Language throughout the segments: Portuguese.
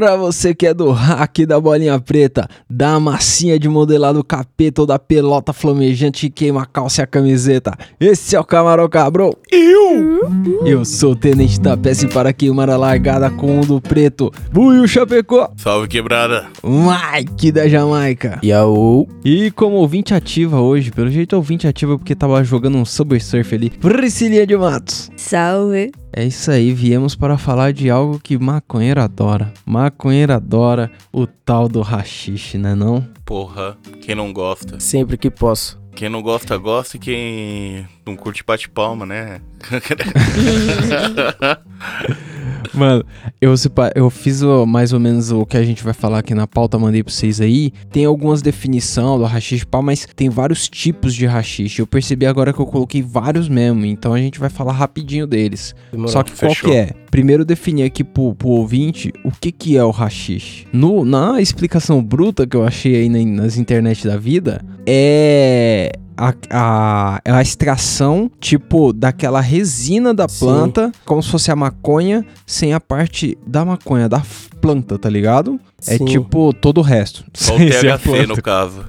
Pra você que é do hack da bolinha preta, da massinha de modelado capeta ou da pelota flamejante que queima a calça e a camiseta, esse é o Camarão Cabrão. Eu! Eu sou o Tenente da peça para queimar a largada com o do preto, Buiu Chapecó, Salve quebrada. Mike da Jamaica. Yaou. E como ouvinte ativa hoje, pelo jeito ouvinte ativa porque tava jogando um Subway Surf ali, Priscilinha de Matos. Salve. É isso aí, viemos para falar de algo que maconheiro adora. Maconheiro adora o tal do rachixe, né não? Porra, quem não gosta? Sempre que posso. Quem não gosta, gosta e quem não curte, bate palma, né? Mano, eu, eu fiz o- mais ou menos o que a gente vai falar aqui na pauta, mandei pra vocês aí. Tem algumas definições do rachixe pá, mas tem vários tipos de rachixe. Eu percebi agora que eu coloquei vários mesmo, então a gente vai falar rapidinho deles. Demorou. Só que qual Fechou. que é? Primeiro definir aqui pro, pro ouvinte o que que é o rachixe. No, na explicação bruta que eu achei aí na- nas internet da vida, é a, a, é a extração, tipo, daquela resina da Sim. planta, como se fosse a maconha, sem a parte da maconha, da planta, tá ligado? É Sim. tipo todo o resto. Só o Sem ser a THC no caso.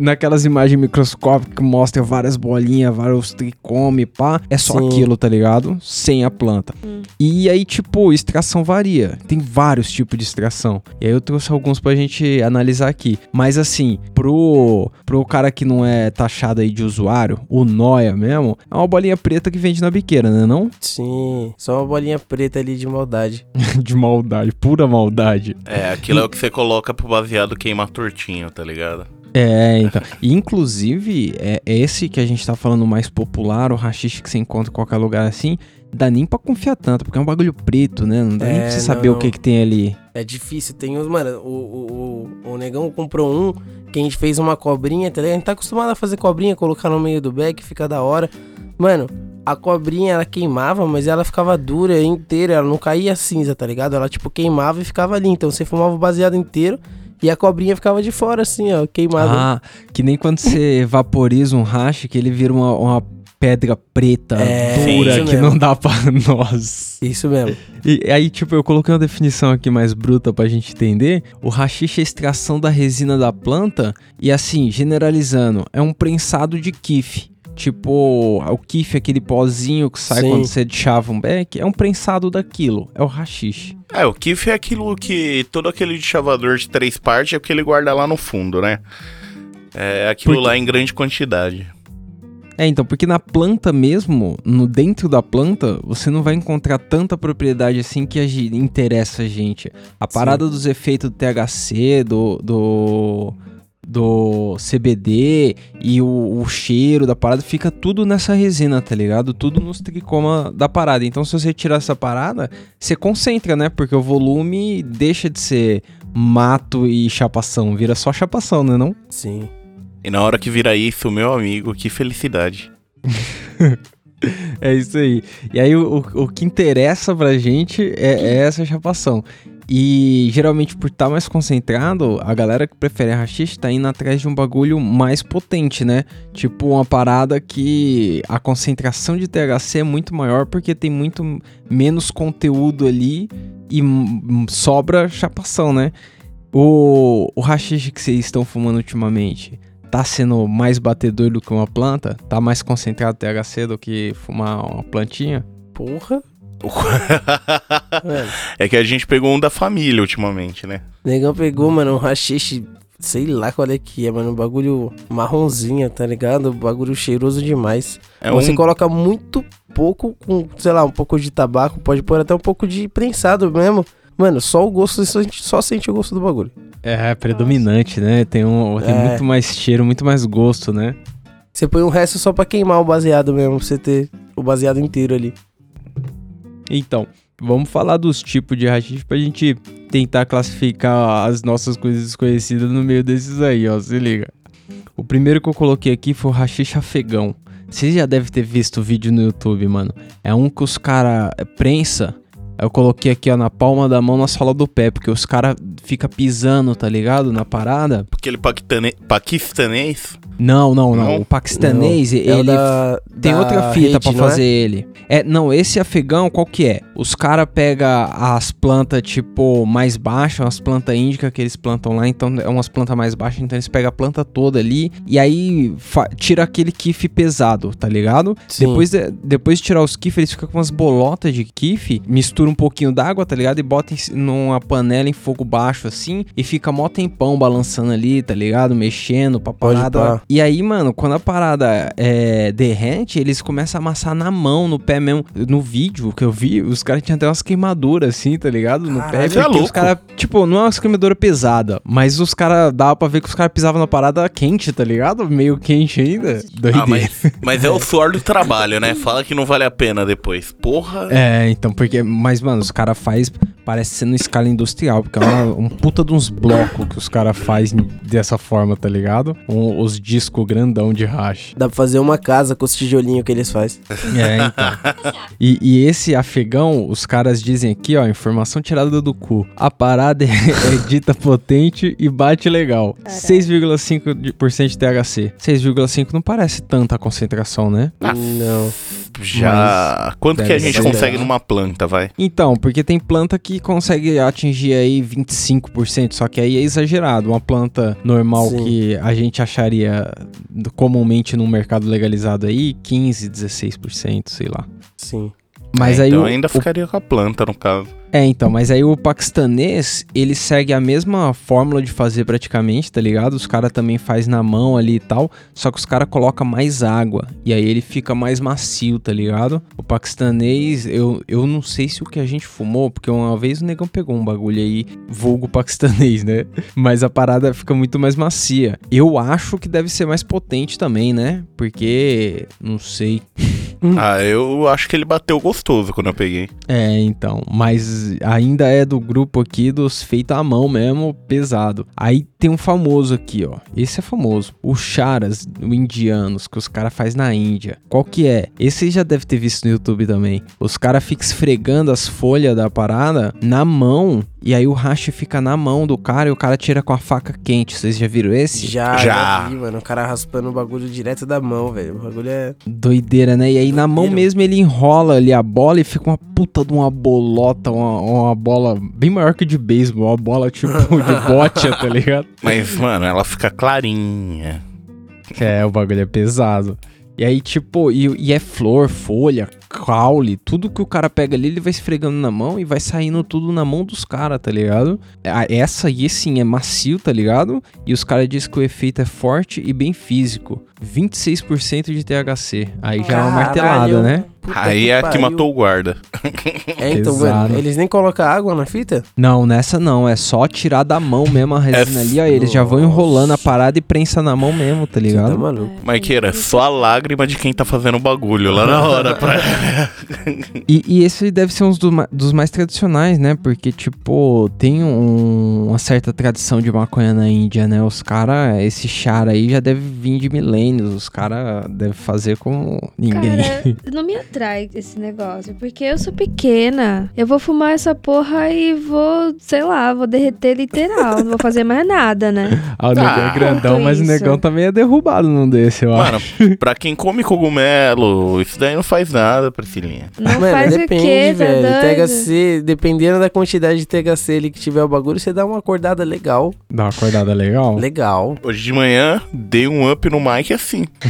Naquelas imagens microscópicas que mostra várias bolinhas, vários tricome, pá. É só Sim. aquilo, tá ligado? Sem a planta. E aí, tipo, extração varia. Tem vários tipos de extração. E aí eu trouxe alguns pra gente analisar aqui. Mas assim, pro, pro cara que não é taxado aí de usuário, o Noia mesmo, é uma bolinha preta que vende na biqueira, né não? Sim. Só uma bolinha preta ali de maldade. de maldade, pura maldade. É, aquilo é o que você coloca pro baseado queimar tortinho, tá ligado? É, então. E, inclusive, é esse que a gente tá falando mais popular, o rachixe que você encontra em qualquer lugar assim, dá nem pra confiar tanto, porque é um bagulho preto, né? Não dá nem É, pra você não, saber o não. que que tem ali. É difícil. Tem uns, mano, o, o, o, o negão comprou um que a gente fez uma cobrinha, tá ligado? A gente tá acostumado a fazer cobrinha, colocar no meio do beck, fica da hora. Mano, a cobrinha ela queimava, mas ela ficava dura inteira, ela não caía cinza, tá ligado? Ela tipo queimava e ficava ali. Então você fumava o baseado inteiro e a cobrinha ficava de fora, assim, ó, queimada. Ah, que nem quando você vaporiza um hash, que ele vira uma, uma pedra preta, É, dura, que mesmo. não dá pra nós. Isso mesmo. E aí, tipo, eu coloquei uma definição aqui mais bruta pra gente entender. O rachixe é a extração da resina da planta e assim, generalizando, é um prensado de kiff. Tipo, o kiff, aquele pozinho que sai Sim. quando você chava um beck, é um prensado daquilo, é o rachixe. É, o kiff é aquilo que todo aquele chavador de três partes é o que ele guarda lá no fundo, né? É aquilo Porque- lá em grande quantidade. É, então, porque na planta mesmo, no dentro da planta, você não vai encontrar tanta propriedade assim que interessa a gente. A parada dos efeitos do THC, do, do, do CBD e o, o cheiro da parada fica tudo nessa resina, tá ligado? Tudo nos tricoma da parada. Então, se você tirar essa parada, você concentra, né? Porque o volume deixa de ser mato e chapação, vira só chapação, né não? Sim. E na hora que vira isso, meu amigo, que felicidade. É isso aí. E aí o, o, o que interessa pra gente é, é essa chapação. E geralmente por estar mais concentrado, a galera que prefere rachixe tá indo atrás de um bagulho mais potente, né? Tipo uma parada que a concentração de THC é muito maior porque tem muito menos conteúdo ali e sobra chapação, né? O, o rachixe que vocês estão fumando ultimamente tá sendo mais batedor do que uma planta? Tá mais concentrado THC do que fumar uma plantinha? Porra. Mano, é que a gente pegou um da família ultimamente, né? o negão pegou, mano, um rachixe, sei lá qual é que é, mano, um bagulho marronzinho, tá ligado? Um bagulho cheiroso demais. É Você um... coloca muito pouco com, sei lá, um pouco de tabaco, pode pôr até um pouco de prensado mesmo. Mano, só o gosto, só sente- só sente o gosto do bagulho. É, predominante, né? Tem, um, tem É. muito mais cheiro, muito mais gosto, né? Você põe o resto só pra queimar o baseado mesmo, pra você ter o baseado inteiro ali. Então, vamos falar dos tipos de rachixe pra gente tentar classificar as nossas coisas desconhecidas no meio desses aí, ó. Se liga. O primeiro que eu coloquei aqui foi o rachixe afegão. Vocês já devem ter visto o vídeo no YouTube, mano. É um que os cara é, prensa. Eu coloquei aqui, ó, na palma da mão, na sola do pé, porque os cara fica pisando, tá ligado? Na parada. Aquele paquitane... paquistanês. Não, não, não. Não? O paquistanês, Não, é ele da- tem da outra fita pra não é? fazer ele. É, não, esse afegão, qual que é? Os caras pegam as plantas, tipo, mais baixas, umas plantas índicas que eles plantam lá, então é umas plantas mais baixas, então eles pegam a planta toda ali e aí tira aquele kiff pesado, tá ligado? Sim. Depois de, depois de tirar os kiff, eles ficam com umas bolotas de kiff, mistura um pouquinho d'água, tá ligado? E bota em, numa panela em fogo baixo assim e fica mó tempão balançando ali, tá ligado? Mexendo pra Pode parada. pá. E aí, mano, quando a parada é, derrete, eles começam a amassar na mão, no pé mesmo. No vídeo que eu vi, os caras tinham até umas queimaduras assim, tá ligado? No pé. Caralho, você é Porque os louco. caras, tipo, não é umas queimaduras pesadas, mas os caras, dava pra ver que os caras pisavam na parada quente, tá ligado? Meio quente ainda. Doideira. Ah, mas, mas é o suor do trabalho, né? Fala que não vale a pena depois. Porra. É, então, porque. Mas, mano, os caras faz Parece ser numa escala industrial, porque é uma- um puta de uns blocos que os caras fazem dessa forma, tá ligado? Um- os discos grandão de hash. Dá pra fazer uma casa com os tijolinhos que eles fazem. É, então. E, e esse afegão, os caras dizem aqui, ó, informação tirada do cu. A parada é, é dita potente e bate legal. 6,5% de THC. 6,5 não parece tanta concentração, né? Não. Já. Quanto que a gente consegue numa planta, vai? Então, porque tem planta que consegue atingir aí 25%, só que aí é exagerado. Uma planta normal Sim. que a gente acharia comumente no mercado legalizado aí, 15, 16%, sei lá. Sim. Mas É, aí então o, ainda o ficaria com a planta, no caso. É, então, mas aí o paquistanês, ele segue a mesma fórmula de fazer praticamente, tá ligado? Os caras também faz na mão ali e tal, só que os caras colocam mais água, e aí ele fica mais macio, tá ligado? O paquistanês, eu, eu não sei se o que a gente fumou, porque uma vez o negão pegou um bagulho aí, vulgo paquistanês, né? Mas a parada fica muito mais macia. Eu acho que deve ser mais potente também, né? Porque, não sei, Ah, eu acho que ele bateu gostoso quando eu peguei. É, então, mas ainda é do grupo aqui dos feito à mão mesmo, pesado. Aí tem um famoso aqui, ó. Esse é famoso. O Charas, o indianos, que os caras faz na Índia. Qual que é? Esse já deve ter visto no YouTube também. Os caras ficam esfregando as folhas da parada na mão. E aí o racha fica na mão do cara e o cara tira com a faca quente. Vocês já viram esse? Já, Já. já vi, mano. O cara raspando o bagulho direto da mão, velho. O bagulho é. Doideira, né? E aí na mão mesmo ele enrola ali a bola e fica uma puta de uma bolota, uma, uma bola bem maior que de beisebol, uma bola tipo de bote, tá ligado? Mas, mano, ela fica clarinha. É, o bagulho é pesado. E aí, tipo, e, e é flor, folha, caule, tudo que o cara pega ali, ele vai esfregando na mão e vai saindo tudo na mão dos caras, tá ligado? Essa aí, sim, é macio, tá ligado? E os caras dizem que o efeito é forte e bem físico. 26% de THC. Aí já é uma martelada, Caralho. né? Puta Aí é a que pariu. matou o guarda. É, então, Pesado. eles nem colocam água na fita? Não, nessa não. É só tirar da mão mesmo a resina É ali, ó. Eles já vão Nossa. enrolando a parada e prensa na mão mesmo, tá Você tá ligado? maluco. Maiqueira, só a lágrima de quem tá fazendo o bagulho lá na hora. Pra... E, e esse deve ser um dos, ma- dos mais tradicionais, né? Porque, tipo, tem um- uma certa tradição de maconha na Índia, né? Os caras, esse char aí já deve vir de milênios. Os caras devem fazer como ninguém. Cara, não me atrai esse negócio, porque eu sou pequena. Eu vou fumar essa porra e vou, sei lá, vou derreter literal. não vou fazer mais nada, né? ah, o negão Ah, é grandão, mas o isso. negão também é derrubado num desse, eu Mano, acho. pra quem come cogumelo, isso daí não faz nada, Priscilinha. Não Mano, faz depende, o quê, tá velho. doido? THC, dependendo da quantidade de THC ali que tiver o bagulho, você dá uma acordada legal. Dá uma acordada legal. Legal. Hoje de manhã, dei um up no mic assim.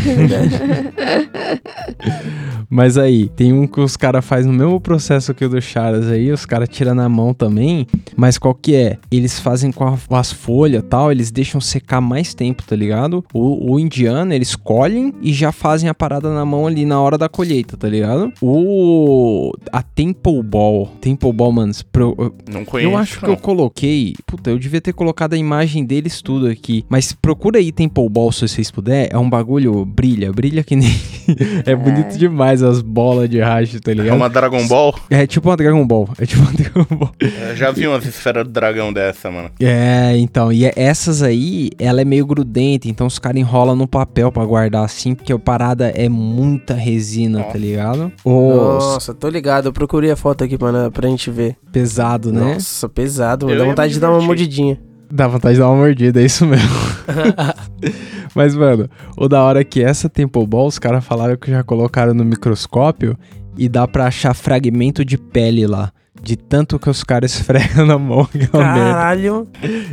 Mas aí, tem um que os caras fazem no mesmo processo que o do Charas aí, os caras tiram na mão também, mas qual que é? Eles fazem com, a- com as folhas e tal, eles deixam secar mais tempo, tá ligado? O, o indiano, eles colhem e já fazem a parada na mão ali na hora da colheita, tá ligado? O... a Temple Ball, Temple Ball, mano, pro- Não conheço. eu acho que não. eu coloquei. Puta, eu devia ter colocado a imagem deles tudo aqui. Mas procura aí Temple Ball se vocês puder. É um bagulho, brilha, brilha que nem. é bonito demais as bolas de racha, tá É ligado? uma Dragon Ball? É tipo uma Dragon Ball. É tipo uma Dragon Ball. Eu já vi umas esferas do dragão dessa, mano. É, então. E é- essas aí, ela é meio grudenta. Então os caras enrolam no papel pra guardar assim. Porque a parada é muita resina, tá Nossa. ligado? Ô, Nossa, tô ligado. Eu procurei a foto aqui pra, pra gente ver. pesado, né? Nossa, pesado. Mano. Dá vontade de dar uma mordidinha. Dá vontade de dar uma mordida, é isso mesmo. Mas, mano, o da hora é que essa Temple Ball, os caras falaram que já colocaram no microscópio e dá pra achar fragmento de pele lá. De tanto que os caras esfregam na mão merda. Caralho.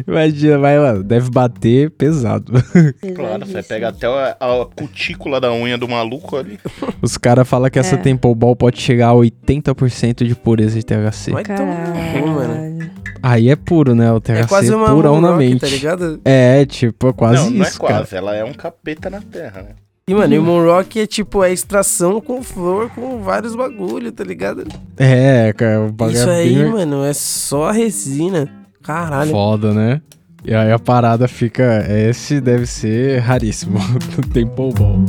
Imagina, vai, mano, deve bater pesado. Claro, você pega até a, a cutícula da unha do maluco ali. Os caras falam que essa É. Temple Ball pode chegar a 80% de pureza de THC. Vai tomar mano. Aí é puro, né? O THC É quase uma purão na mente. tá ligado? É, tipo, é quase não, não é isso, cara. quase, ela é um capeta na terra, né? E, mano, e o Moonrock é tipo a extração com flor, com vários bagulho, tá ligado? É, cara, o bagulho Isso é aí, bem mano, é só resina. Caralho. foda, né? E aí a parada fica. Esse deve ser raríssimo. Temple Ball.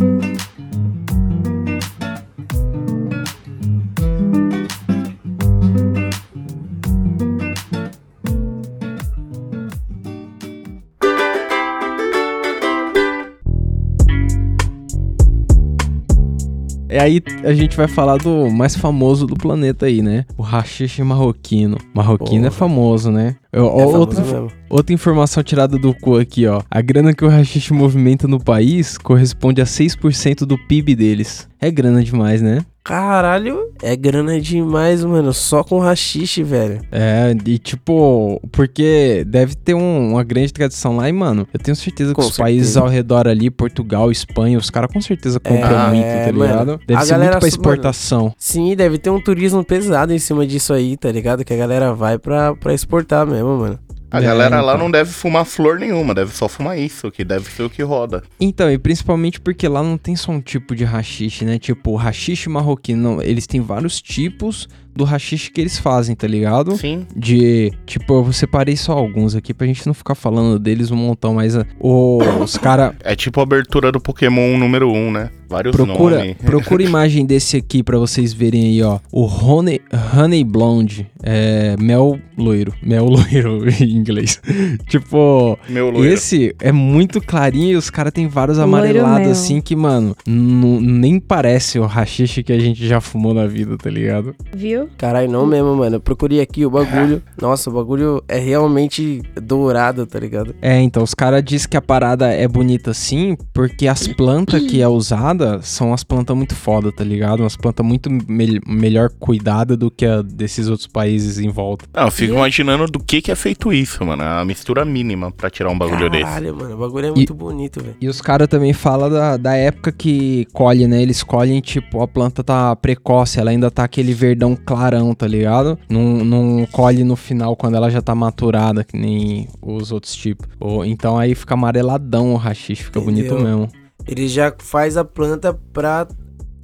E aí a gente vai falar do mais famoso do planeta aí, né? O rachixe marroquino. Marroquino é Porra. famoso, né? Eu- É outra, mesmo. outra informação tirada do cu aqui, ó. A grana que o rachixe movimenta no país corresponde a 6% do PIB deles. É grana demais, né? Caralho, é grana demais, mano. Só com rachixe, velho. É, e tipo, porque deve ter um- uma grande tradição lá e, mano, eu tenho certeza que Com os países certeza. ao redor ali, Portugal, Espanha, os caras com certeza compram É, muito, tá mano, ligado? Deve a ser muito pra mano, exportação. Sim, deve ter um turismo pesado em cima disso aí, tá ligado? Que a galera vai pra, pra exportar mesmo, mano. A É, galera lá então. não deve fumar flor nenhuma, deve só fumar isso, que deve ser o que roda. Então, e principalmente porque lá não tem só um tipo de rachixe, né? Tipo, o rachixe marroquino, eles têm vários tipos do rachixe que eles fazem, tá ligado? Sim. De, tipo, eu separei só alguns aqui pra gente não ficar falando deles um montão, mas ah, o- os cara É tipo a abertura do Pokémon número 1, um, né? Vários procura, nomes. procura imagem desse aqui pra vocês verem aí, ó. O Honey, Honey Blonde, é mel loiro, mel loiro em inglês. tipo, Meu loiro. Esse é muito clarinho e os caras tem vários amarelados assim que, mano, nem parece o rachixe que a gente já fumou na vida, tá ligado? Viu? Caralho, não mesmo, mano. Eu procurei aqui o bagulho. Nossa, o bagulho é realmente dourado, tá ligado? É, então, os caras dizem que a parada é bonita assim porque as plantas que é usada são as plantas muito foda, tá ligado? Umas plantas muito mel- melhor cuidadas do que a desses outros países em volta. Não, eu fico imaginando do que que é feito isso, mano. A mistura mínima pra tirar um bagulho desse. Caralho, mano. O bagulho é muito bonito, velho. E os caras também falam da, da época que colhe, né? Eles colhem, tipo, a planta tá precoce, ela ainda tá aquele verdão clarão, tá ligado? Não, não colhe no final quando ela já tá maturada, que nem os outros tipos. Ou, então aí fica amareladão o rachixe, fica bonito Entendeu? mesmo. Ele já faz a planta pra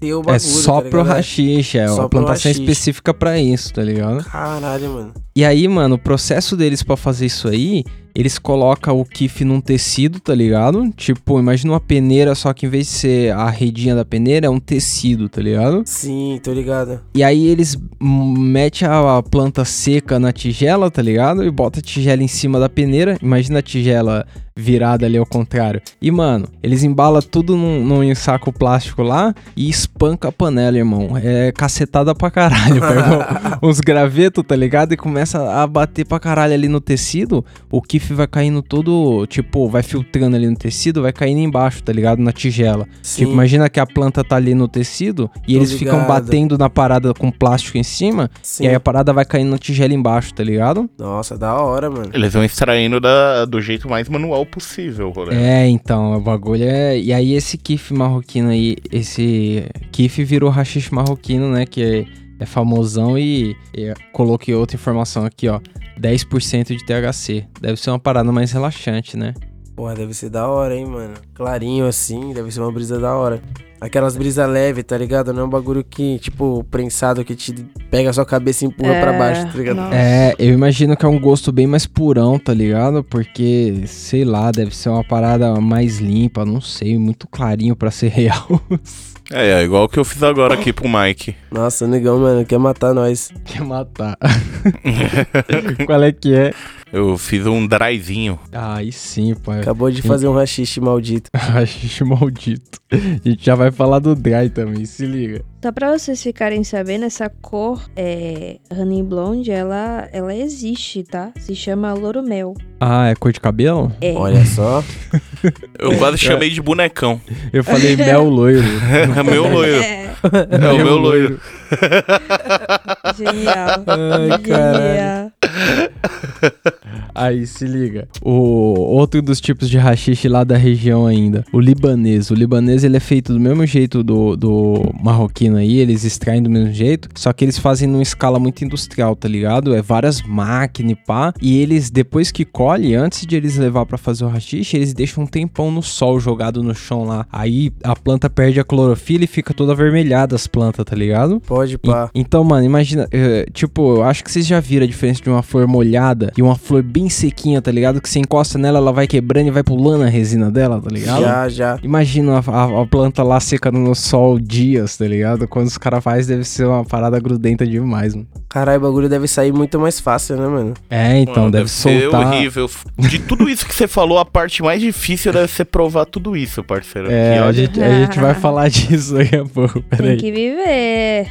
ter o bagulho. é só tá pro rachixe, é Só uma plantação haxixe. específica pra isso, tá ligado? Caralho, mano. E aí, mano, o processo deles pra fazer isso aí, eles colocam o kiff num tecido, tá ligado? Tipo, imagina uma peneira, só que em vez de ser a redinha da peneira, é um tecido, tá ligado? Sim, tô ligado. E aí eles metem a planta seca na tigela, tá ligado? E bota a tigela em cima da peneira. Imagina a tigela virada ali ao contrário. E, mano, eles embalam tudo num, num saco plástico lá e espanca a panela, irmão. É cacetada pra caralho. Pega uns gravetos, tá ligado? E começa a bater pra caralho ali no tecido. O kiff vai caindo todo, tipo, vai filtrando ali no tecido, vai caindo embaixo, tá ligado? Na tigela. Sim. Tipo, imagina que a planta tá ali no tecido e Tô eles ficam ligado. batendo na parada com plástico em cima Sim. e aí a parada vai caindo na tigela embaixo, tá ligado? Nossa, da hora, mano. Eles vão extraindo da, do jeito mais manual possível, rolê. É, então, o bagulho é. E aí esse kiff marroquino aí, esse kiff virou rachixe marroquino, né? Que é, é famosão e, e coloquei outra informação aqui, ó. 10% de THC. Deve ser uma parada mais relaxante, né? Porra, deve ser da hora, hein, mano. Clarinho assim, deve ser uma brisa da hora. Aquelas brisas leves, tá ligado? Não é um bagulho que, tipo, prensado que te pega a sua cabeça e empurra pra É, baixo, tá ligado? nossa. É, eu imagino que é um gosto bem mais purão, tá ligado? Porque, sei lá, deve ser uma parada mais limpa, não sei, muito clarinho pra ser real. É, é igual o que eu fiz agora aqui pro Mike. Nossa, negão, mano, quer matar nós. Quer matar. Qual é que é? Eu fiz um dryzinho. Aí sim, pai. Acabou de fazer um rachixe maldito. Rachixe maldito. A gente já vai falar do dry também, se liga. Só pra vocês ficarem sabendo, essa cor é, Honey Blonde, ela, ela existe, tá? Se chama Louro Mel. Ah, é cor de cabelo? É. Olha só. Eu quase chamei de bonecão. Eu falei mel loiro. meu loiro. É, É o meu loiro. genial. Ai, caralho. genial. Aí, se liga. O outro dos tipos de rachixe lá da região ainda, o libanês. O libanês ele é feito do mesmo jeito do, do marroquino aí, eles extraem do mesmo jeito, só que eles fazem numa escala muito industrial, tá ligado? É várias máquinas e pá, e eles depois que colhe, antes de eles levar pra fazer o rachixe, eles deixam um tempão no sol jogado no chão lá. Aí a planta perde a clorofila e fica toda avermelhada as plantas, tá ligado? Pode E- pá. Então, mano, imagina, eh, tipo, eu acho que vocês já viram a diferença de uma flor molhada e uma flor bem sequinha, tá ligado? Que você encosta nela, ela vai quebrando e vai pulando a resina dela, tá ligado? Já, já. Imagina a, a- a planta lá secando no sol dias, tá ligado? Quando os caras fazem, deve ser uma parada grudenta demais, mano. Caralho, o bagulho deve sair muito mais fácil, né, mano? É, então, Mano, deve, ser soltar. horrível. De tudo isso que você falou, a parte mais difícil deve ser provar tudo isso, parceiro. É, a gente, a gente vai falar disso daqui a pouco, Tem peraí. que viver.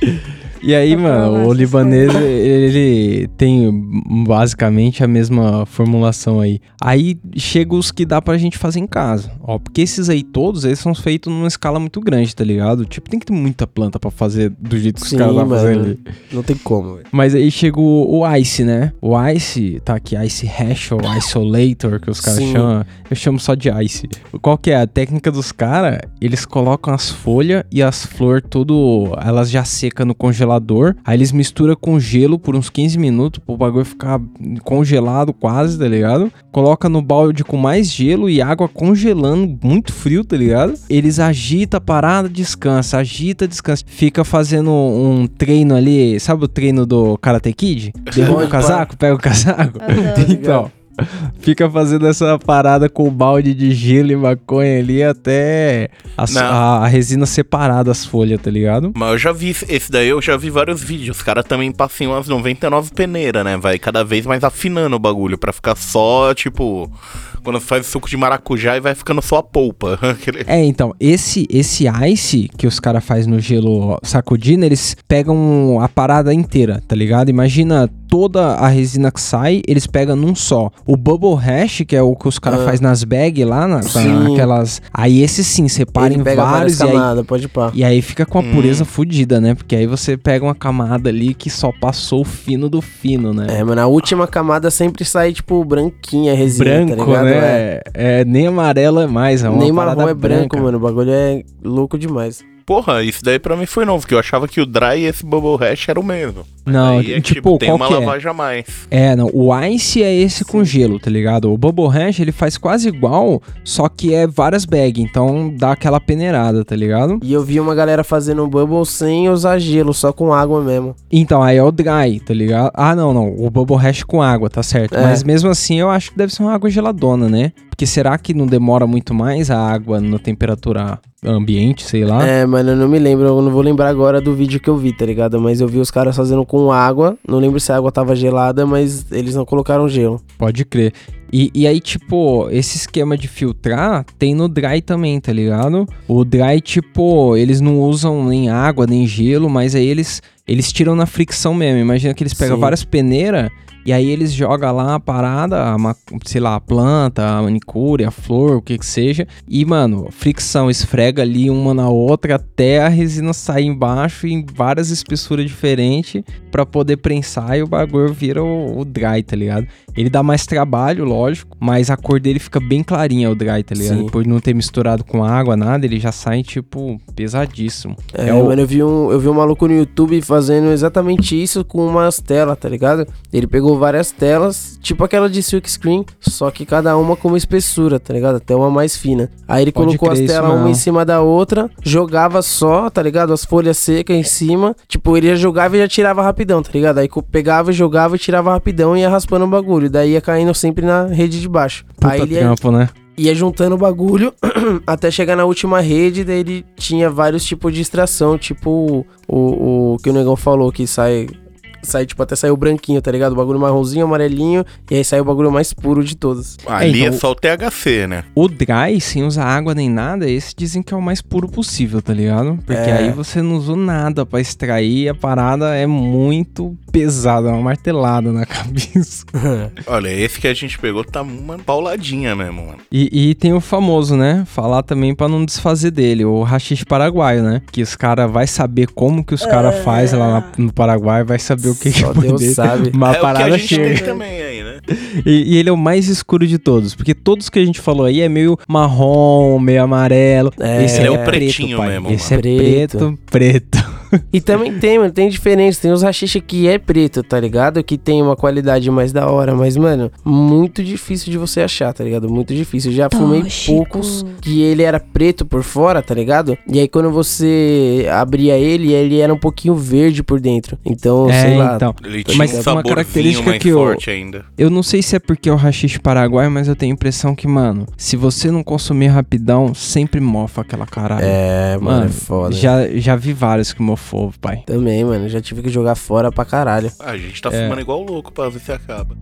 E aí, Pra mano, o libanês, ele tem basicamente a mesma formulação aí. Aí chega os que dá pra gente fazer em casa. Ó, porque esses aí todos, eles são feitos numa escala muito grande, tá ligado? Tipo, tem que ter muita planta pra fazer do jeito que Sim, os caras tá fazendo ali. Não tem como, velho. Mas aí chega o, o Ice, né? O Ice, tá aqui, Ice Hash ou Isolator, que os caras chamam. Eu chamo só de Ice. Qual que é a técnica dos caras? Eles colocam as folhas e as flores tudo, elas já secam no congelador. Aí eles misturam com gelo por uns 15 minutos, pro bagulho ficar congelado quase, tá ligado? Coloca no balde com mais gelo e água congelando, muito frio, tá ligado? Eles agitam a parada, descansa, agita, descansa. Fica fazendo um treino ali, sabe o treino do Karate Kid? Derruba o casaco, pega o casaco. Adoro. Então, fica fazendo essa parada com o balde de gelo e maconha ali até a, a- a resina separar das folhas, tá ligado? Mas eu já vi, esse daí eu já vi vários vídeos. Os caras também passam umas 99 peneiras, né? Vai cada vez mais afinando o bagulho pra ficar só, tipo, quando faz suco de maracujá e vai ficando só a polpa. É, então, esse esse ice que os caras fazem no gelo sacudindo, eles pegam a parada inteira, tá ligado? Imagina toda a resina que sai, eles pegam num só. O bubble hash, que é o que os caras Ah. fazem nas bags lá, na, naquelas... Aí esse sim, separa Ele em vários e aí pode pá. E aí fica com a Hum. pureza fudida, né? Porque aí você pega uma camada ali que só passou o fino do fino, né? É, mano, a última camada sempre sai, tipo, branquinha, a resina, branco, tá ligado? É. né? É. nem amarelo é mais, é uma Nem marrom é branco, branca. mano. O bagulho é louco demais. Porra, isso daí pra mim foi novo, porque eu achava que o dry e esse bubble hash era o mesmo. Não, é, tipo, tem qual uma que é? lavagem a mais. É, não, o Ice é esse com gelo, tá ligado? O Bubble Hash, ele faz quase igual, só que é várias bags, então dá aquela peneirada, tá ligado? E eu vi uma galera fazendo bubble sem usar gelo, só com água mesmo. Então, aí é o Dry, tá ligado? Ah, não, não, o Bubble Hash com água, tá certo. É. Mas mesmo assim, eu acho que deve ser uma água geladona, né? Porque será que não demora muito mais a água na temperatura ambiente, sei lá? É, mano, eu não me lembro, eu não vou lembrar agora do vídeo que eu vi, tá ligado? Mas eu vi os caras fazendo com água. Não lembro se a água tava gelada, mas eles não colocaram gelo. Pode crer. E, e aí, tipo, esse esquema de filtrar tem no dry também, tá ligado? O dry, tipo, eles não usam nem água, nem gelo, mas aí eles, eles tiram na fricção mesmo. Imagina que eles pegam Sim. várias peneiras e aí eles jogam lá a parada, a ma- sei lá, a planta, a manicure, a flor, o que que seja. E, mano, fricção, esfrega ali uma na outra até a resina sair embaixo em várias espessuras diferentes pra poder prensar e o bagulho vira o, o dry, tá ligado? Ele dá mais trabalho, lógico, mas a cor dele fica bem clarinha, o dry, tá ligado? Sim. Por não ter misturado com água, nada, ele já sai, tipo, pesadíssimo. É, É o- mano, eu vi, um, eu vi um maluco no YouTube fazendo exatamente isso com umas telas, tá ligado? Ele pegou várias telas, tipo aquela de silk screen, só que cada uma com uma espessura, tá ligado? Até uma mais fina. Aí ele Pode colocou as telas uma em cima da outra, jogava só, tá ligado? As folhas secas em cima. Tipo, ele já jogava e já tirava rapidão, tá ligado? Aí pegava, jogava e tirava rapidão e ia raspando o bagulho. Daí ia caindo sempre na rede de baixo. Puta Aí ele ia trampo, né? ia juntando o bagulho até chegar na última rede, daí ele tinha vários tipos de extração, tipo o, o que o negão falou, que sai sai, tipo, até sair o branquinho, tá ligado? O bagulho marronzinho, amarelinho, e aí sai o bagulho mais puro de todos. Ali é, então- só o THC, né? O dry, sem usar água nem nada, esse dizem que é o mais puro possível, tá ligado? Porque É. aí você não usou nada pra extrair, a parada é muito pesada, uma martelada na cabeça. Olha, esse que a gente pegou tá uma pauladinha mesmo, mano. E, e tem o famoso, né? Falar também pra não desfazer dele, o rachixe paraguaio, né? Que os caras vai saber como que os caras faz lá na- no Paraguai, vai saber o que Só que Deus dele. sabe. Uma é o que parada a gente chega. tem também aí, né? E, e ele é o mais escuro de todos, porque todos que a gente falou aí é meio marrom, meio amarelo. É, Esse ele é o preto, pretinho pai. mesmo, Esse é mano. preto, preto. E também tem, mano, tem diferença. Tem os rachixa que é preto, tá ligado? Que tem uma qualidade mais da hora. Mas, mano, muito difícil de você achar, tá ligado? Muito difícil. Já fumei Tóxico. poucos que ele era preto por fora, tá ligado? E aí quando você abria ele, ele era um pouquinho verde por dentro. Então, é, sei lá. então. Ele tinha Mas um uma característica que eu- forte ainda. Eu não sei se é porque é o rachixe paraguaio, mas eu tenho a impressão que, mano, se você não consumir rapidão, sempre mofa aquela caralho. É, mano, Mano, é foda. Já, já vi vários que mofou, pai. Também, mano. Já tive que jogar fora pra caralho. A gente tá É. fumando igual louco pra ver se acaba.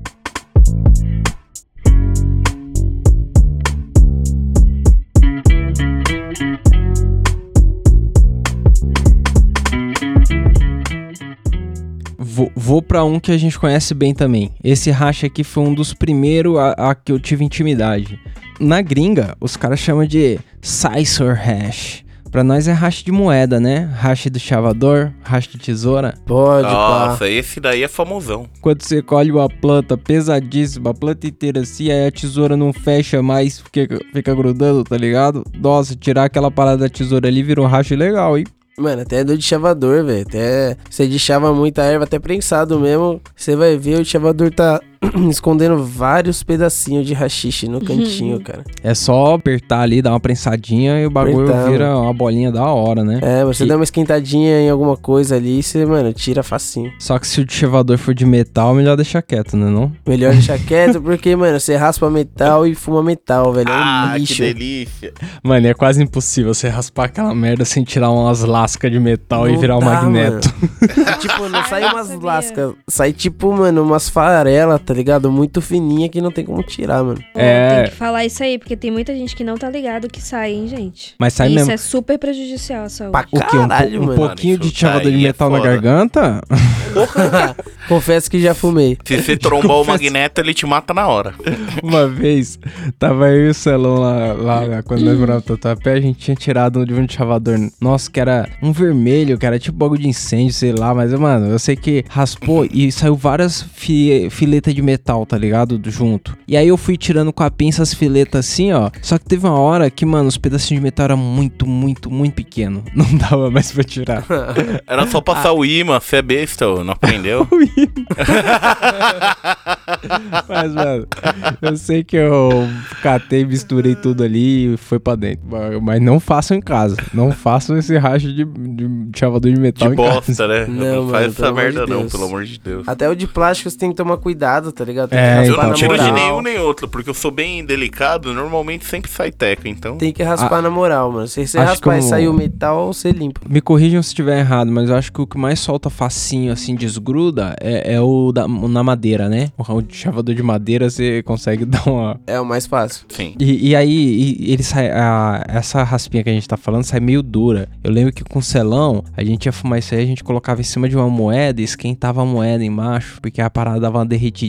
Vou, vou pra um que a gente conhece bem também. Esse racha aqui foi um dos primeiros a, a que eu tive intimidade. Na gringa, os caras chamam de Scissor Hash. Pra nós é hash de moeda, né? Hash do chavador, hash de tesoura. Pode, pá. Nossa, esse daí é famosão. Quando você colhe uma planta pesadíssima, a planta inteira assim, aí a tesoura não fecha mais, fica, fica grudando, tá ligado? Nossa, tirar aquela parada da tesoura ali virou hash legal, hein? Mano, até do de chavador, velho. Até você deixava muita erva, até prensado mesmo. Você vai ver, o chavador tá escondendo vários pedacinhos de rachixe no cantinho, cara. É só apertar ali, dar uma prensadinha e o bagulho Apertar, vira uma bolinha da hora, né? É, você E- dá uma esquentadinha em alguma coisa ali e você, mano, tira facinho. Só que se o chavador for de metal, melhor deixar quieto, né não? Melhor deixar quieto, porque, mano, você raspa metal e fuma metal, velho. É um ah, que lixo. delícia. Mano, é quase impossível você raspar aquela merda sem tirar umas lascas de metal e Não virar um dá, magneto. mano. tipo, não sai umas Sabia. lascas. Sai, tipo, mano, umas farelas, tá ligado? Muito fininha que não tem como tirar, mano. É. Tem que falar isso aí, porque tem muita gente que não tá ligado que sai, hein, gente. Mas sai isso mesmo. é super prejudicial à saúde. Pra O quê? Um, caralho, um mano. pouquinho de isso chavador de é metal na foda. garganta? Confesso que já fumei. Se você trombar o magneto, ele te mata na hora. Uma vez, tava eu e o Celão lá, lá, lá, quando nós morávamos no Tatuapé, a gente tinha tirado de um chavador nosso que era um vermelho, que era tipo bagulho de incêndio, sei lá, mas, mano, eu sei que raspou e saiu várias fi filetas de metal, tá ligado? Junto. E aí eu fui tirando com a pinça as filetas assim, ó. Só que teve uma hora que, mano, os pedacinhos de metal eram muito, muito, muito pequeno. Não dava mais pra tirar. Era só passar o imã, você é besta, não aprendeu? Mas, mano, eu sei que eu catei, misturei tudo ali e foi pra dentro. Mas não façam em casa. Não façam esse racho de, de chavador de metal De em casa. bosta, né? Não, Não, mano, faz essa merda de não, pelo amor de Deus. Até o de plástico você tem que tomar cuidado, tá ligado? Tem É, que Eu raspar então, não na tiro de nenhum nem outro, porque eu sou bem delicado, normalmente sempre sai teco, então... Tem que raspar na moral, mano. Se você raspar que e o- sair o metal, você limpa. Me corrijam se estiver errado, mas eu acho que o que mais solta facinho, assim, desgruda, é, é o da, o na madeira, né? O de chavador de madeira você consegue dar uma. É o mais fácil. Sim. E, e aí, e- ele sai. a- essa raspinha que a gente tá falando sai meio dura. Eu lembro que com selão, a gente ia fumar isso aí, a gente colocava em cima de uma moeda e esquentava a moeda embaixo, porque a parada dava uma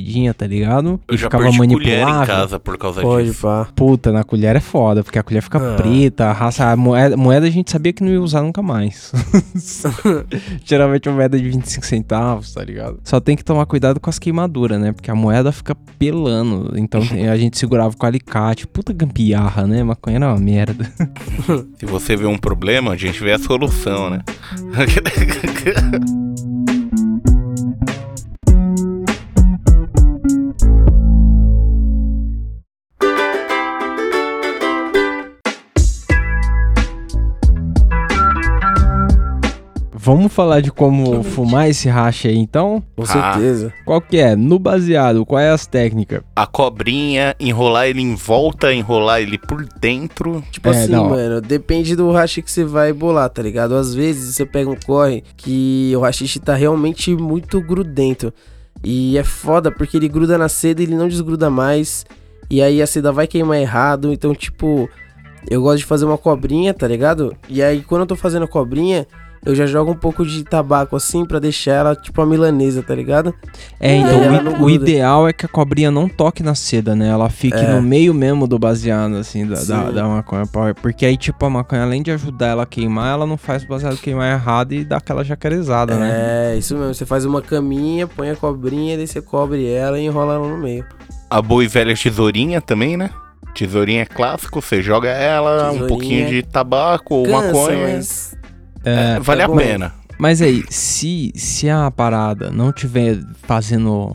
derretidinha, tá ligado? Eu e já ficava perdi colher em manipulável. casa por causa Pode, disso. pá. Puta, na colher é foda, porque a colher fica Ah. preta, a raça, a moeda, moeda a gente sabia que não ia usar nunca mais. Geralmente uma moeda de 25 centavos, tá ligado? Só tem que tomar cuidado com as queimaduras, né? Porque a moeda fica pelando. Então a gente segurava com alicate. Puta gambiarra, né? Maconha era uma merda. Se você vê um problema, a gente vê a solução, né? Vamos falar de como fumar esse racha aí, então? Com Ah. certeza. Qual que é? No baseado, qual é as técnicas? A cobrinha, enrolar ele em volta, enrolar ele por dentro. Tipo É, assim, não. mano, depende do hashi que você vai bolar, tá ligado? Às vezes você pega um corre que o hashish tá realmente muito grudento. E é foda porque ele gruda na seda e ele não desgruda mais. E aí a seda vai queimar errado. Então, tipo, eu gosto de fazer uma cobrinha, tá ligado? E aí quando eu tô fazendo a cobrinha, eu já jogo um pouco de tabaco assim pra deixar ela tipo a milanesa, tá ligado? É, É, então ela o, o ideal é que a cobrinha não toque na seda, né? Ela fique É. no meio mesmo do baseado, assim, da, da, da maconha. pra- Porque aí, tipo, a maconha, além de ajudar ela a queimar, ela não faz o baseado queimar errado e dá aquela jacarezada, né? É, isso mesmo. Você faz uma caminha, põe a cobrinha, daí você cobre ela e enrola ela no meio. A boa e velha tesourinha também, né? Tesourinha é clássico, você joga ela, um Tesourinha. pouquinho de tabaco ou Cansa, maconha. mas É, Vale é a bom. pena. Mas aí, se, se a parada não tiver fazendo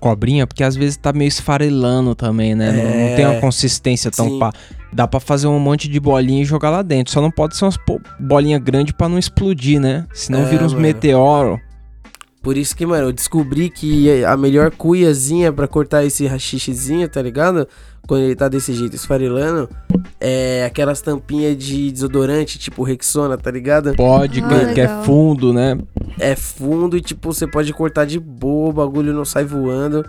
cobrinha, porque às vezes tá meio esfarelando também, né? Não, não É. tem uma consistência tão Sim. pá. Dá pra fazer um monte de bolinha e jogar lá dentro. Só não pode ser umas po- bolinha grande pra não explodir, né? Senão É, vira uns mano. meteoro. Por isso que, mano, eu descobri que a melhor cuiazinha pra cortar esse rachixizinho, tá ligado? Quando ele tá desse jeito esfarelando, é aquelas tampinhas de desodorante, tipo Rexona, tá ligado? Pode, Ah, que, que é fundo, né? É fundo e, tipo, você pode cortar de boa, o bagulho não sai voando.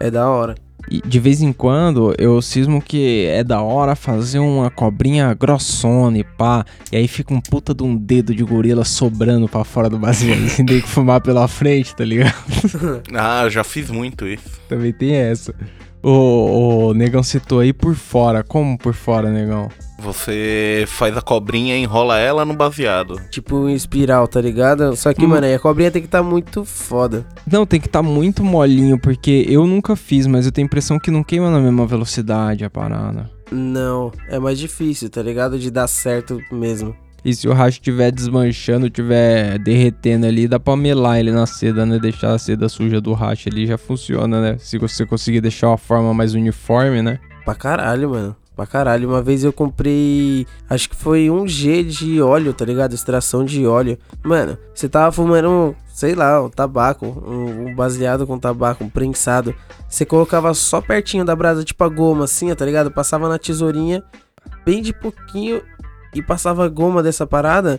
É da hora. E de vez em quando eu cismo que é da hora fazer uma cobrinha grossona e pá. E aí fica um puta de um dedo de gorila sobrando pra fora do baseado. Assim, tem que fumar pela frente, tá ligado? Ah, eu já fiz muito isso. Também tem essa. O, o Negão citou aí por fora. Como por fora, Negão? Você faz a cobrinha e enrola ela no baseado. Tipo em espiral, tá ligado? Só que, Hum. mano, aí a cobrinha tem que tá muito foda. Não, tem que estar muito molinho, porque eu nunca fiz, mas eu tenho a impressão que não queima na mesma velocidade a parada. Não, é mais difícil, tá ligado? De dar certo mesmo. E se o racho estiver desmanchando, estiver derretendo ali, dá pra melar ele na seda, né? Deixar a seda suja do racho ali já funciona, né? Se você conseguir deixar uma forma mais uniforme, né? Pra caralho, mano. Pra caralho. Uma vez eu comprei. Acho que foi um G de óleo, tá ligado? Extração de óleo. Mano, você tava fumando, sei lá, um tabaco. Um, um baseado com tabaco, um prensado. Você colocava só pertinho da brasa, tipo a goma, assim, tá ligado? Passava na tesourinha, bem de pouquinho. E passava goma dessa parada.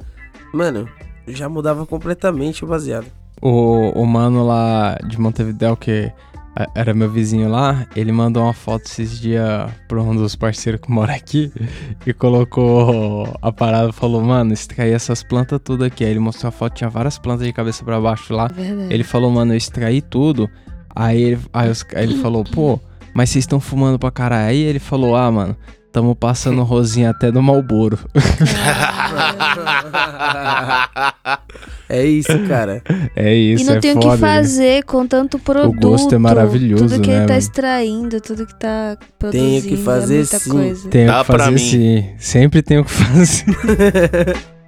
Mano, já mudava completamente o baseado. O, o mano lá de Montevideo, que a- era meu vizinho lá, ele mandou uma foto esses dias pra um dos parceiros que mora aqui e colocou a parada e falou, mano, extraí essas plantas tudo aqui. Aí ele mostrou a foto, tinha várias plantas de cabeça pra baixo lá. Verdade. Ele falou, mano, eu extraí tudo. Aí ele, aí os- aí ele falou, pô, mas vocês estão fumando pra caralho. Aí ele falou, ah, mano, tamo passando rosinha até do Malboro. É isso, cara. É isso, e não é tem o foda. que fazer com tanto produto. gosto é maravilhoso, Tudo que né, ele tá mano? extraindo, tudo que tá produzindo. Tem o que fazer, é muita sim. coisa. Tem o Dá que fazer mim. sim. Sempre tem o que fazer.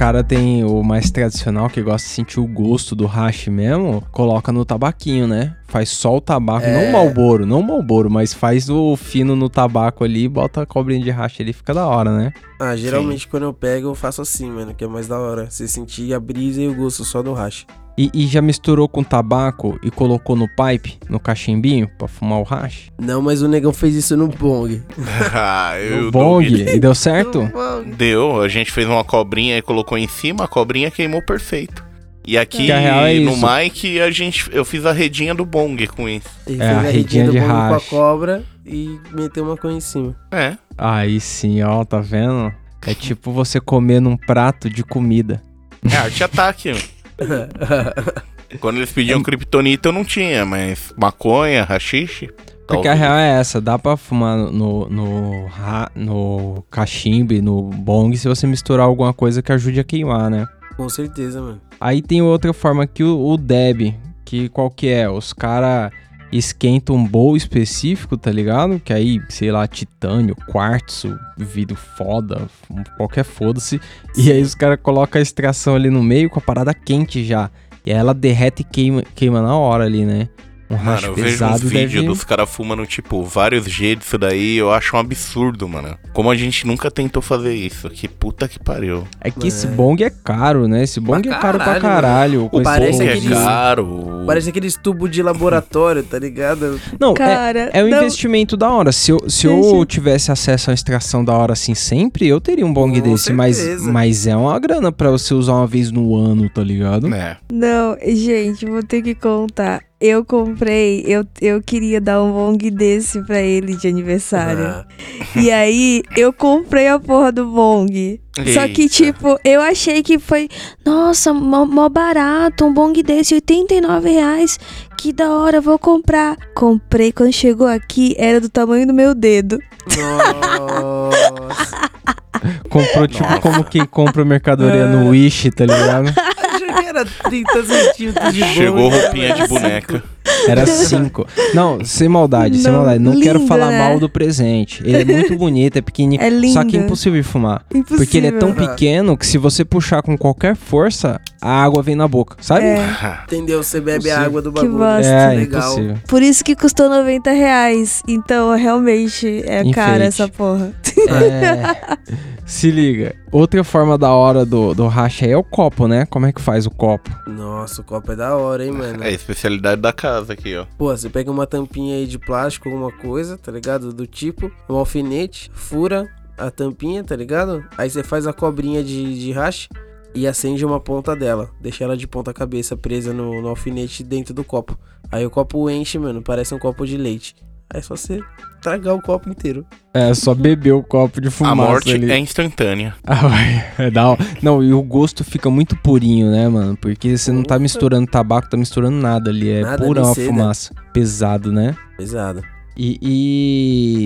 Os caras tem o mais tradicional que gosta de sentir o gosto do hash mesmo, coloca no tabaquinho, né? Faz só o tabaco, É. não Malboro, não Malboro, mas faz o fino no tabaco ali, bota a cobrinha de hash ali, fica da hora, né? Ah, geralmente quando eu pego eu faço assim, mano, que é mais da hora. Você sentir a brisa e o gosto só do hash. E, e já misturou com tabaco e colocou no pipe, no cachimbinho, pra fumar o hash? Não, mas o negão fez isso no bong. ah, eu No bong, duvido. e deu certo? Deu, a gente fez uma cobrinha e colocou em cima, a cobrinha queimou perfeito. E aqui é no isso. Mike a gente, eu fiz a redinha do bong com isso. Ele É, fez a a redinha redinha do de bong com a hash. cobra e meteu uma coisa em cima. É. Aí sim, ó, tá vendo? É tipo você comer num prato de comida. É arte ataque. Quando eles pediam kryptonita eu não tinha, mas maconha, rachixe. Porque a real é essa, dá pra fumar no, no, no cachimbo e no bong se você misturar alguma coisa que ajude a queimar, né? Com certeza, mano. Aí tem outra forma que o, o Deb, que qual que é? Os cara esquentam um bowl específico, tá ligado? Que aí, sei lá, titânio, quartzo, vidro foda, qualquer foda-se. E aí os caras colocam a extração ali no meio com a parada quente já. E aí ela derrete e queima, queima na hora ali, né? Um Mano, eu vejo uns vídeos deve... dos caras fumando, tipo, vários G disso daí, eu acho um absurdo, mano. Como a gente nunca tentou fazer isso. Que puta que pariu. É que esse bong é caro, né? Esse bong Pra é caro pra caralho, caralho. com esse Parece bong. é aqueles- caro. Parece aqueles tubos de laboratório, tá ligado? Não, é, Cara, é um não- investimento da hora. Se eu, se eu tivesse acesso à extração da hora assim sempre, eu teria um bong Com desse. Mas, mas é uma grana pra você usar uma vez no ano, tá ligado? É. Não, gente, vou ter que contar. Eu comprei, eu, eu queria dar um bong desse pra ele de aniversário. Ah, E aí, eu comprei a porra do bong. Só que, Eita. tipo, eu achei que foi. Nossa, mó, mó barato, um bong desse, 89 reais. Que da hora, vou comprar. Comprei, quando chegou aqui, era do tamanho do meu dedo. Nossa. Comprou, tipo, Nossa. como quem compra mercadoria no Wish, tá ligado? Era 30 centímetros de bom. Chegou roupinha de boneca. Era cinco. Não, sem maldade, sem Não, maldade. Não quero lindo, falar né? mal do presente. Ele é muito bonito, é pequenininho. É lindo. Só que é impossível de fumar. Impossível. Porque ele é tão Ah. pequeno que se você puxar com qualquer força, a água vem na boca, sabe? É. Entendeu? Você bebe a Impossível. água do Que bagulho. bosta. É, legal. impossível. Por isso que custou 90 reais. Então, realmente, é Enfeite. cara essa porra. É. Se liga. Outra forma da hora do, do racha aí é o copo, né? Como é que faz o copo? Nossa, o copo é da hora, hein, mano? É a especialidade da casa aqui, ó. Pô, você pega uma tampinha aí de plástico, alguma coisa, tá ligado? Do tipo, um alfinete, fura a tampinha, tá ligado? Aí você faz a cobrinha de, de hash e acende uma ponta dela. Deixa ela de ponta cabeça presa no, no alfinete dentro do copo. Aí o copo enche, mano, parece um copo de leite. Aí é só você tragar o copo inteiro. É só beber o copo de A fumaça morte ali. é instantânea. Ah, vai. É da hora. Não, e o gosto fica muito purinho, né, mano? Porque você não tá misturando tabaco, tá misturando nada ali. É Nada, pura seda. fumaça. Pesado, né? Pesado. E,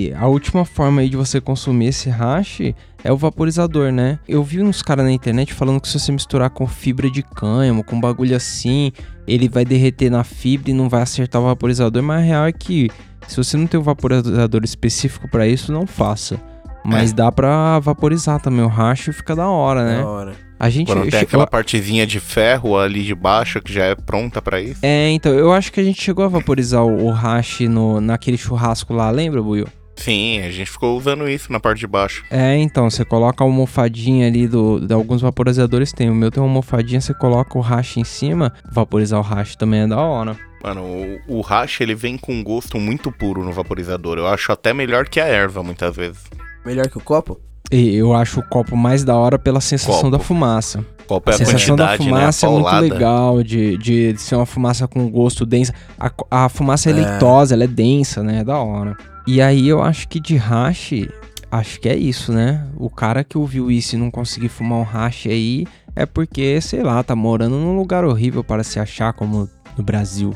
e a última forma aí de você consumir esse hash é o vaporizador, né? Eu vi uns caras na internet falando que se você misturar com fibra de cânhamo, com bagulho assim, ele vai derreter na fibra e não vai acertar o vaporizador, mas a real é que se você não tem um vaporizador específico pra isso, não faça. Mas É. dá pra vaporizar também o hash e fica da hora, né? Da hora. A gente Quando tem aquela partezinha de ferro ali de baixo que já é pronta pra isso. É, então, eu acho que a gente chegou a vaporizar o, o hash no, naquele churrasco lá, lembra, Buiu? Sim, a gente ficou usando isso na parte de baixo. É, então, você coloca a almofadinha ali do, de alguns vaporizadores tem. O meu tem uma almofadinha, você coloca o hash em cima, vaporizar o hash também é da hora. Mano, o, o hash ele vem com um gosto muito puro no vaporizador. Eu acho até melhor que a erva, muitas vezes. Melhor que o copo? E eu acho o copo mais da hora pela sensação Copo. da fumaça. Qual é A a sensação da né? Fumaça é muito legal, de, de ser uma fumaça com gosto densa. A, a fumaça é, É. leitosa, ela é densa, né? É da hora. E aí eu acho que de hash, acho que é isso, né? O cara que ouviu isso e não conseguir fumar um hash aí é porque, sei lá, tá morando num lugar horrível para se achar como no Brasil.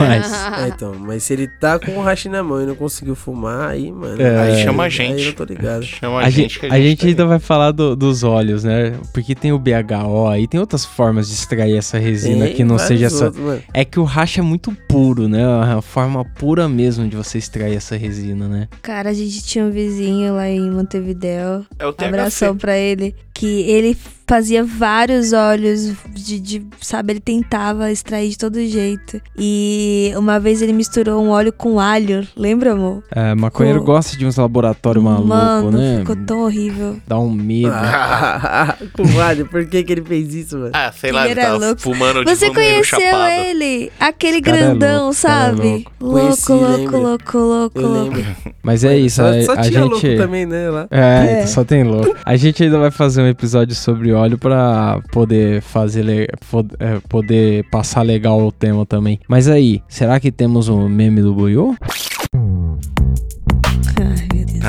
Mas, É, então, mas se ele tá com o hash na mão e não conseguiu fumar, aí, mano. É. Aí chama a Aí gente. eu tô ligado. Chama a gente, que a gente tá ainda vai falar do- dos óleos, né? Porque tem o BHO aí, tem outras formas de extrair essa resina Tem que não seja essa. outros. É que o hash é muito puro, né? É a forma pura mesmo de você extrair essa resina, né? Cara, a gente tinha um vizinho lá em Montevideo. É o THC. Abração pra ele. Que ele fazia vários óleos de, de- Sabe, ele tentava extrair de todo jeito. E uma vez ele misturou um óleo com alho. Lembra, amor? É, maconheiro Pô. gosta de uns laboratórios malucos, Mano, né? ficou tão horrível. Dá um medo. Ah, com alho, por que que ele fez isso, mano? Ah, sei Ele lá, ele era tava louco. fumando de Você conheceu chapado. ele? Aquele é grandão, louco, é sabe? louco. Louco, Conheci, louco, lembro. louco, louco, Eu louco. lembro. Mas é isso, Só, a, só a tinha gente. louco também, né? Lá. É, É. só tem louco. A gente ainda vai fazer um episódio sobre óleo pra poder fazer é, poder passar legal o tema também. Mas aí, será que temos o meme do Buiu?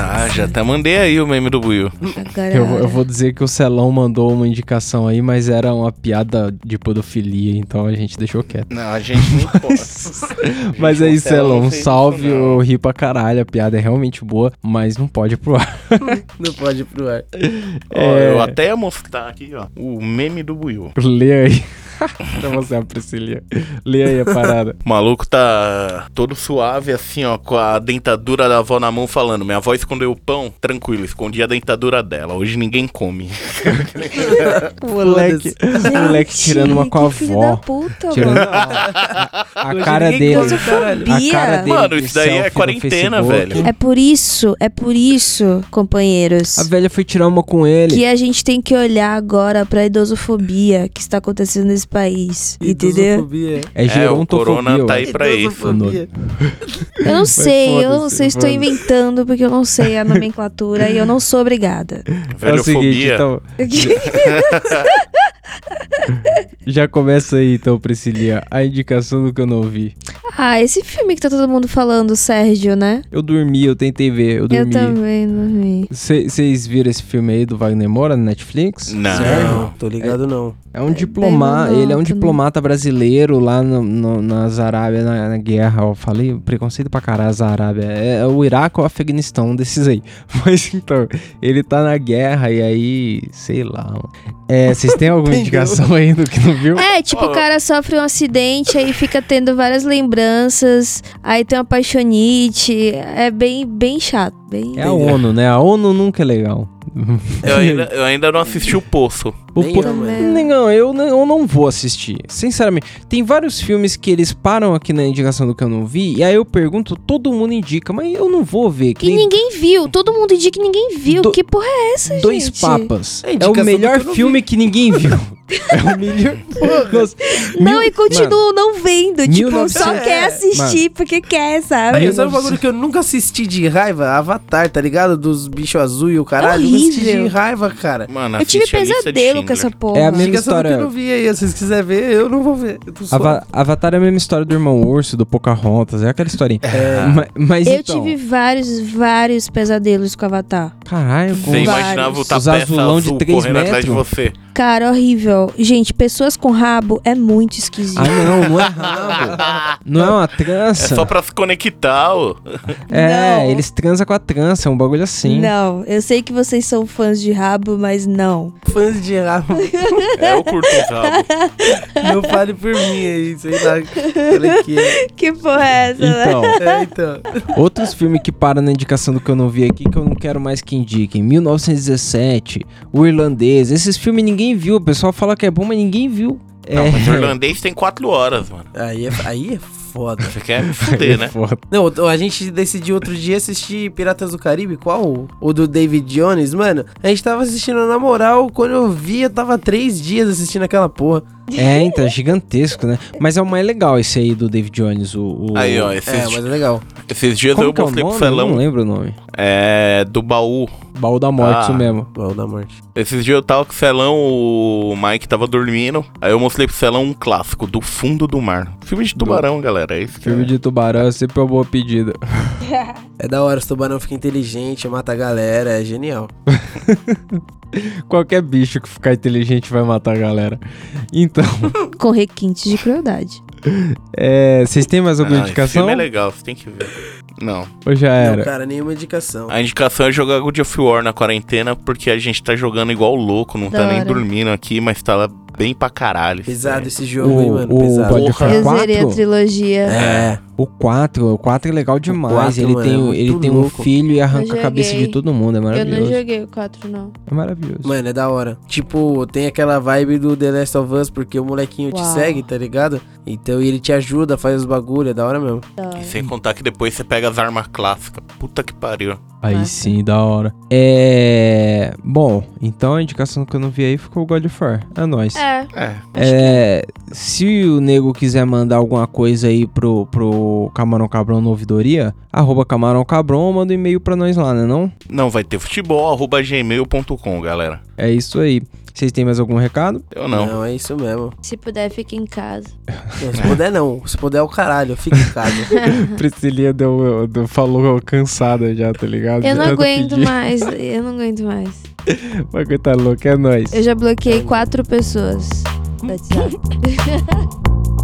Ah, já até mandei aí o meme do Buiu. Eu, vou- eu vou dizer que o Celão mandou uma indicação aí, mas era uma piada de pedofilia, então a gente deixou quieto. Não, a gente nem pode. Mas aí, Celão, salve, isso, não. eu ri pra caralho, a piada é realmente boa, mas não pode ir pro ar. Não pode ir pro ar. Ó, É. Eu até ia mostrar aqui, ó. O meme do Buiu. Lê aí. Pra você, a Priscilia. Lê aí a parada. O maluco tá todo suave, assim, ó, com a dentadura da avó na mão, falando: Minha avó escondeu o pão, tranquilo, escondi a dentadura dela. Hoje ninguém come. Moleque, moleque tirando uma com a avó. puta, Tirando mano. a, a Hoje cara dele. A cara dele. Mano, isso daí é quarentena, velho. É por isso, é por isso, companheiros, A velha foi tirar uma com ele. que a gente tem que olhar agora pra idosofobia que está acontecendo nesse país, entendeu? Idosofobia. É É, o corona tá aí pra isso. Eu não sei, eu não sei, estou inventando porque eu não sei a nomenclatura e eu não sou obrigada. É o seguinte, Velhofobia. então. Já começa aí, então, Priscilia. A indicação do que eu não vi. ah, esse filme que tá todo mundo falando, Sérgio, né? Eu dormi, eu tentei ver, eu Eu dormi. também dormi. Vocês viram esse filme aí do Wagner Moura na Netflix? Não. Não, tô ligado não. É um diplomata, bem ele é um monótono. diplomata brasileiro lá no, no, nas Arábia, na, na guerra. Eu falei preconceito pra caralho, as Arábia. É, o Iraque ou o Afeganistão, um desses aí. Mas então, ele tá na guerra e aí, sei lá. É, vocês têm alguma Entendeu? indicação aí do que não viu? É, tipo, o cara sofre um acidente, aí fica tendo várias lembranças, aí tem uma paixonite, é bem, bem chato, bem... É a ONU, né? A ONU nunca é legal. Eu ainda, eu ainda não assisti o Poço. O Nem po- eu, mano. Não, eu, não- eu não vou assistir. Sinceramente, tem vários filmes que eles param aqui na indicação do que eu não vi, e aí eu pergunto, todo mundo indica, mas eu não vou ver. Que E nem ninguém viu, todo mundo diz que ninguém viu, Do- que porra é essa, Dois gente? Papas. É É, o melhor que filme que ninguém viu. é o melhor. Nossa, Não, mil- e continuam não vendo, tipo, 1900 só É, quer assistir porque quer, sabe? Aí, sabe um 1900 bagulho que eu nunca assisti de raiva? Avatar, tá ligado? Dos bichos azul e o caralho. Eu nunca assisti horrível. de raiva, cara. Mano, Eu tive de pesadelo com essa porra. É a mesma do que história. eu não vi aí. Se vocês quiserem ver, eu não vou ver. Eu. Ava- Avatar é a mesma história do Irmão Urso, do Pocahontas, é aquela historinha. Ma- Mas, Eu então, tive vários, vários pesadelos com Avatar. Caralho, com Você Vários. imaginava o Os tapete azulão de azul três correndo atrás de metros? você. Cara, horrível. Gente, pessoas com rabo é muito esquisito. Ah, não, não é rabo. Não é uma É trança. só pra se conectar, ô. É, Não. eles transam com a trança, é um bagulho assim. Não, eu sei que vocês são fãs de rabo, mas não. Fãs de rabo. É o curto rabo. não fale por mim aí. Sei lá. Olha aqui. Que porra é essa, né? Então, É, então. outros filmes que param na indicação do que eu não vi aqui, que eu não quero mais que indiquem. 1917, O Irlandês. Esses filmes ninguém viu. O pessoal fala que é bom, mas ninguém viu. Não, é, mas o irlandês tem quatro horas, mano. Aí é, aí é foda. Você quer me fuder, né? foda. Não, a gente decidiu outro dia assistir Piratas do Caribe. Qual? O do David Jones, mano. A gente tava assistindo na moral. Quando eu vi, eu tava três dias assistindo aquela porra. É, então, é gigantesco, né? Mas é o mais legal esse aí do David Jones, o... o- Aí, ó, esses, É, mas é legal. esses dias Como eu que é o mostrei pro nome? Eu não Celão. lembro o nome. É. Do baú. Baú da Morte, Ah. isso mesmo. Baú da morte. Esses dias eu tava com o Celão, o Mike tava dormindo. Aí eu mostrei pro Celão um clássico, Do Fundo do Mar. Filme de tubarão, galera. É isso Filme é. de tubarão é sempre uma boa pedida. É da hora, os tubarão fica inteligente, mata a galera, é genial. Qualquer bicho que ficar inteligente vai matar a galera. Então, Com requintes de crueldade. é, vocês têm mais alguma Ah, esse indicação? filme é legal, você tem que ver. Não. Ou já Não, era? cara, nenhuma indicação. A indicação é jogar God of War na quarentena, porque a gente tá jogando igual louco, não Da tá nem dormindo aqui, mas tá bem pra caralho. Pesado É. esse jogo aí, O, mano. o Pesado. Of War Eu zerei a 4? trilogia. É. O 4, o 4 é legal demais. quatro, ele mano, tem, é o- ele tem um filho e arranca a cabeça de todo mundo. É Eu não maravilhoso. joguei o 4, não. É maravilhoso. Mano, é da hora. Tipo, tem aquela vibe do The Last of Us, porque o molequinho te Uau. segue, tá ligado? Então ele te ajuda, faz os bagulho, é da hora mesmo. Da hora. E sem contar que depois você pega as armas clássicas. Puta que pariu. Aí Massa. sim, da hora. É. Bom, então a indicação que eu não vi aí ficou o God of War. É nóis. É, É. É, se o nego quiser mandar alguma coisa aí pro, pro Camarão Cabrão no ouvidoria, arroba Camarão Cabrão, manda um e-mail pra nós lá, né não? Não vai ter futebol, arroba gmail.com, galera. É isso aí. Vocês têm mais algum recado? Eu não. é isso mesmo. se puder, fique em casa. Não, se puder não. Se puder é o caralho, fica em casa. Priscilia deu, deu- falou cansada já, tá ligado? Eu não tanto aguento pedir. mais, eu não aguento mais. Vai coitar louco, é nóis. Eu já bloqueei quatro pessoas.